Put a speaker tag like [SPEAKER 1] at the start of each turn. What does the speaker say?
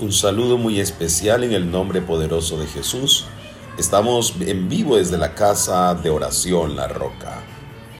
[SPEAKER 1] Un saludo muy especial en el nombre poderoso de Jesús. Estamos en vivo desde la casa de oración La Roca.